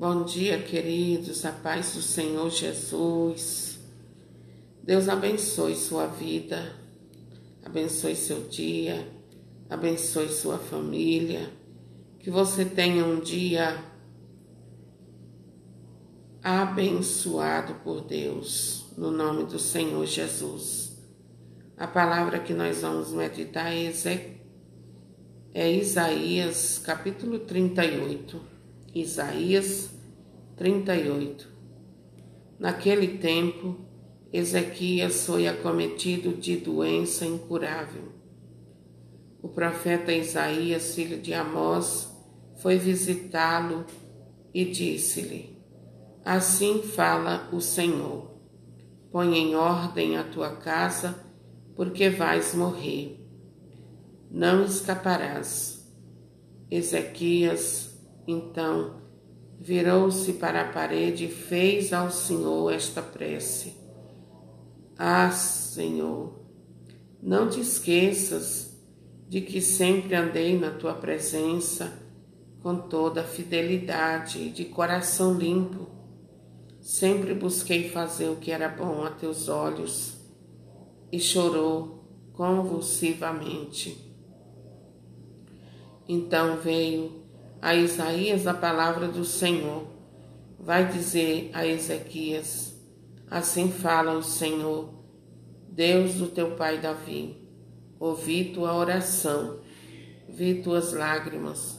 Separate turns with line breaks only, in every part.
Bom dia, queridos, a paz do Senhor Jesus. Deus abençoe sua vida, abençoe seu dia, abençoe sua família. Que você tenha um dia abençoado por Deus, no nome do Senhor Jesus. A palavra que nós vamos meditar é, é Isaías, capítulo 38. Isaías 38. Naquele tempo, Ezequias foi acometido de doença incurável. O profeta Isaías, filho de Amós, foi visitá-lo e disse-lhe: Assim fala o Senhor: Põe em ordem a tua casa, porque vais morrer. Não escaparás. Ezequias então virou-se para a parede e fez ao Senhor esta prece: Ah, Senhor, não te esqueças de que sempre andei na tua presença com toda fidelidade e de coração limpo. Sempre busquei fazer o que era bom a teus olhos e chorou convulsivamente. Então veio a Isaías a palavra do Senhor. Vai dizer a Ezequias: Assim fala o Senhor, Deus do teu pai Davi. Ouvi tua oração, vi tuas lágrimas.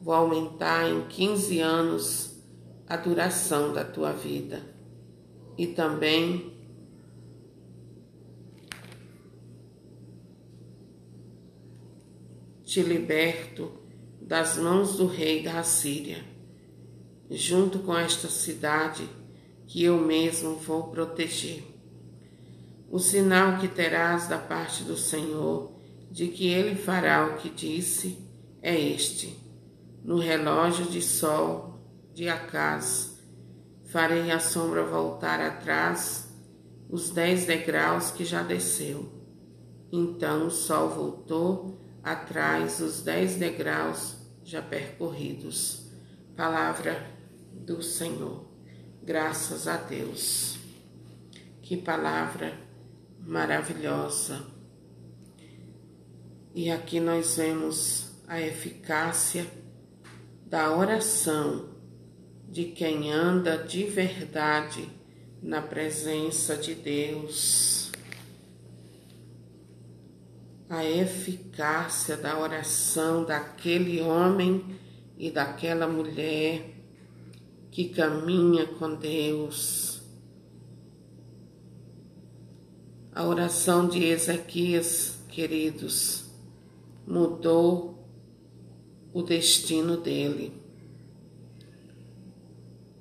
Vou aumentar em quinze anos a duração da tua vida. E também te liberto das mãos do rei da Assíria, junto com esta cidade que eu mesmo vou proteger. O sinal que terás da parte do Senhor de que ele fará o que disse é este: no relógio de sol de Acaz, farei a sombra voltar atrás os dez degraus que já desceu. Então o sol voltou atrás os dez degraus já percorridos. Palavra do Senhor. Graças a Deus. Que palavra maravilhosa. E aqui nós vemos a eficácia da oração de quem anda de verdade na presença de Deus a eficácia da oração daquele homem e daquela mulher que caminha com Deus. A oração de Ezequias, queridos, mudou o destino dele.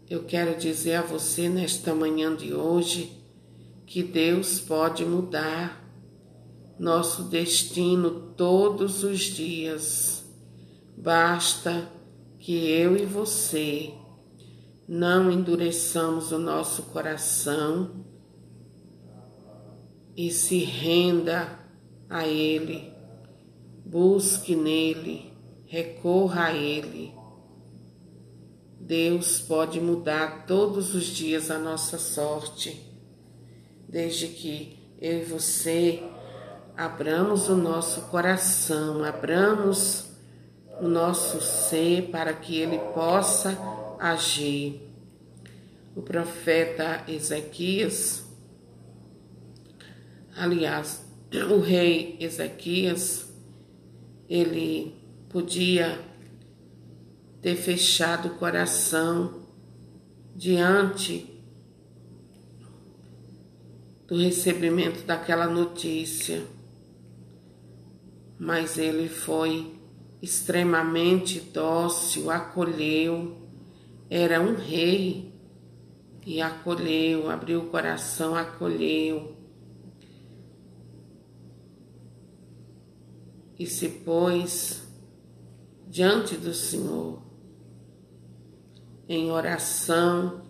Eu quero dizer a você nesta manhã de hoje que Deus pode mudar nosso destino todos os dias. Basta que eu e você não endureçamos o nosso coração e se renda a Ele, busque nele, recorra a Ele. Deus pode mudar todos os dias a nossa sorte, desde que eu e você abramos o nosso coração, abramos o nosso ser para que ele possa agir. O profeta Ezequias, aliás, o rei Ezequias, ele podia ter fechado o coração diante do recebimento daquela notícia mas ele foi extremamente dócil, acolheu, era um rei e acolheu, abriu o coração, acolheu. E se pôs diante do Senhor em oração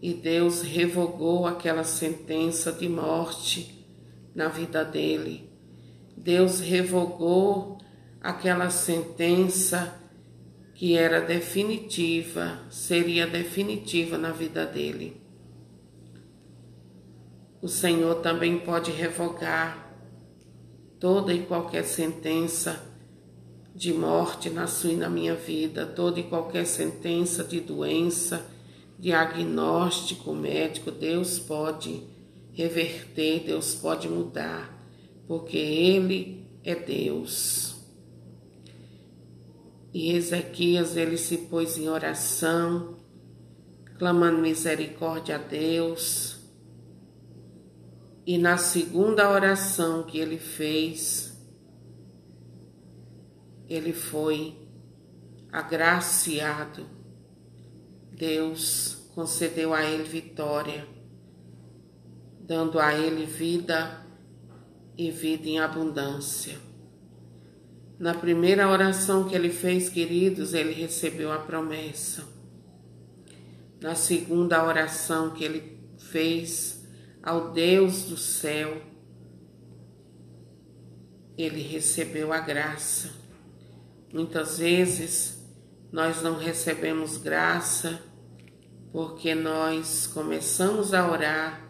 e Deus revogou aquela sentença de morte na vida dele Deus revogou aquela sentença que era definitiva, seria definitiva na vida dele. O Senhor também pode revogar toda e qualquer sentença de morte na sua e na minha vida, toda e qualquer sentença de doença, diagnóstico médico, Deus pode reverter, Deus pode mudar, porque Ele é Deus. E Ezequias ele se pôs em oração, clamando misericórdia a Deus. E na segunda oração que ele fez, ele foi agraciado. Deus concedeu a ele vitória, dando a ele vida e vida em abundância. Na primeira oração que ele fez, queridos, ele recebeu a promessa. Na segunda oração que ele fez ao Deus do céu, ele recebeu a graça. Muitas vezes nós não recebemos graça porque nós começamos a orar,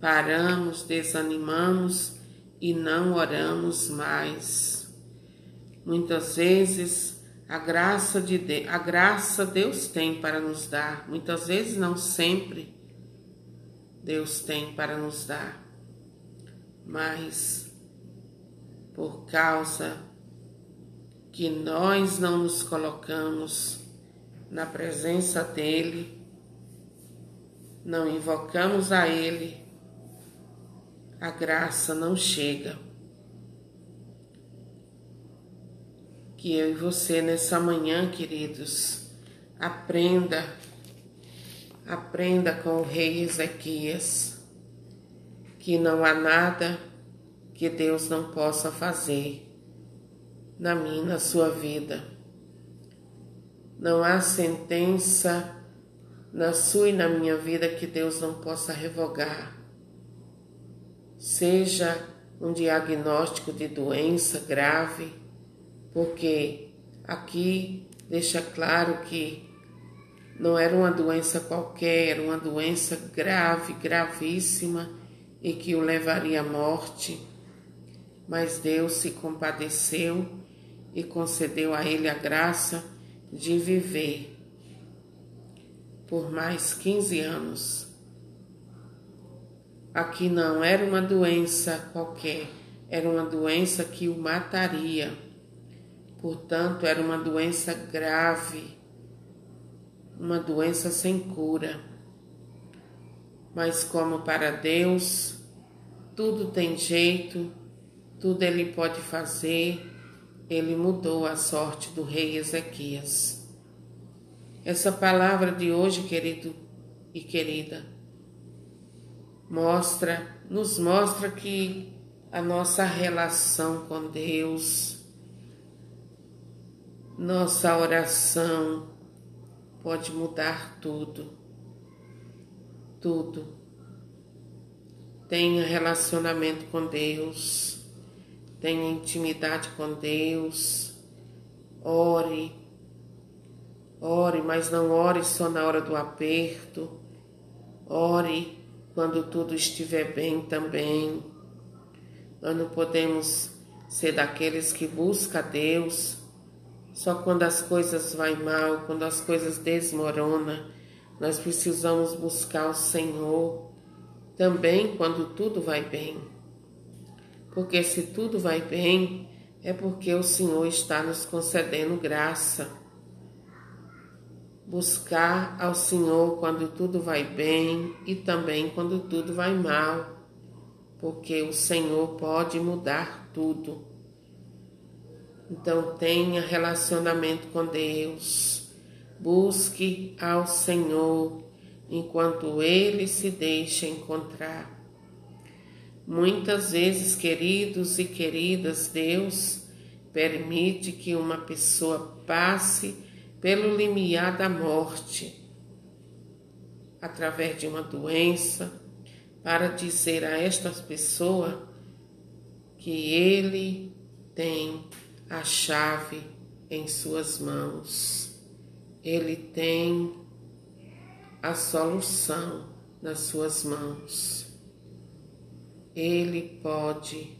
paramos, desanimamos e não oramos mais. Muitas vezes a graça de Deus, a graça Deus tem para nos dar, muitas vezes não sempre Deus tem para nos dar. Mas por causa que nós não nos colocamos na presença dele, não invocamos a ele, a graça não chega. que eu e você nessa manhã, queridos, aprenda, aprenda com o rei Ezequias, que não há nada que Deus não possa fazer na minha, na sua vida. Não há sentença na sua e na minha vida que Deus não possa revogar. Seja um diagnóstico de doença grave, porque aqui deixa claro que não era uma doença qualquer, era uma doença grave, gravíssima e que o levaria à morte. Mas Deus se compadeceu e concedeu a ele a graça de viver por mais 15 anos. Aqui não era uma doença qualquer, era uma doença que o mataria Portanto, era uma doença grave, uma doença sem cura. Mas, como para Deus tudo tem jeito, tudo Ele pode fazer, Ele mudou a sorte do rei Ezequias. Essa palavra de hoje, querido e querida, mostra, nos mostra que a nossa relação com Deus, nossa oração pode mudar tudo. Tudo. Tenha relacionamento com Deus, tenha intimidade com Deus, ore, ore, mas não ore só na hora do aperto, ore quando tudo estiver bem também. Nós não podemos ser daqueles que busca Deus só quando as coisas vai mal, quando as coisas desmoronam, nós precisamos buscar o Senhor. Também quando tudo vai bem. Porque se tudo vai bem, é porque o Senhor está nos concedendo graça. Buscar ao Senhor quando tudo vai bem e também quando tudo vai mal, porque o Senhor pode mudar tudo. Então tenha relacionamento com Deus. Busque ao Senhor enquanto ele se deixa encontrar. Muitas vezes, queridos e queridas, Deus permite que uma pessoa passe pelo limiar da morte, através de uma doença, para dizer a esta pessoa que Ele tem a chave em suas mãos. Ele tem a solução nas suas mãos. Ele pode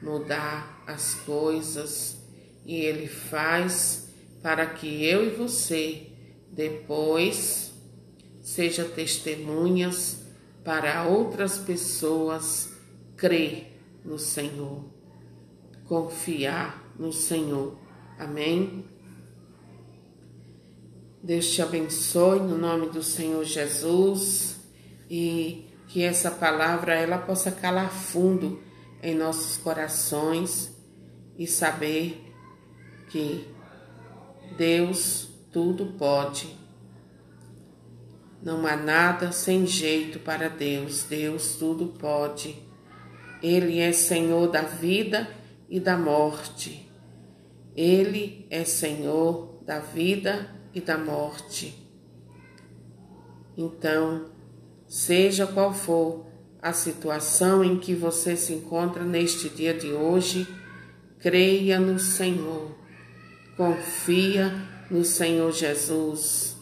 mudar as coisas e ele faz para que eu e você depois seja testemunhas para outras pessoas crer no Senhor, confiar no Senhor. Amém? Deus te abençoe no nome do Senhor Jesus e que essa palavra ela possa calar fundo em nossos corações e saber que Deus tudo pode. Não há nada sem jeito para Deus. Deus tudo pode. Ele é Senhor da vida e da morte. Ele é Senhor da vida e da morte. Então, seja qual for a situação em que você se encontra neste dia de hoje, creia no Senhor, confia no Senhor Jesus,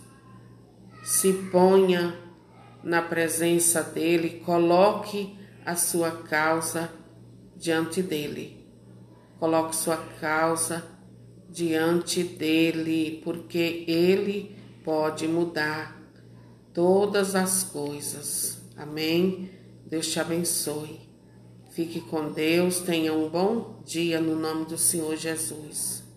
se ponha na presença dele, coloque a sua causa diante dele, coloque sua causa diante dele, porque ele pode mudar todas as coisas. Amém? Deus te abençoe. Fique com Deus, tenha um bom dia no nome do Senhor Jesus.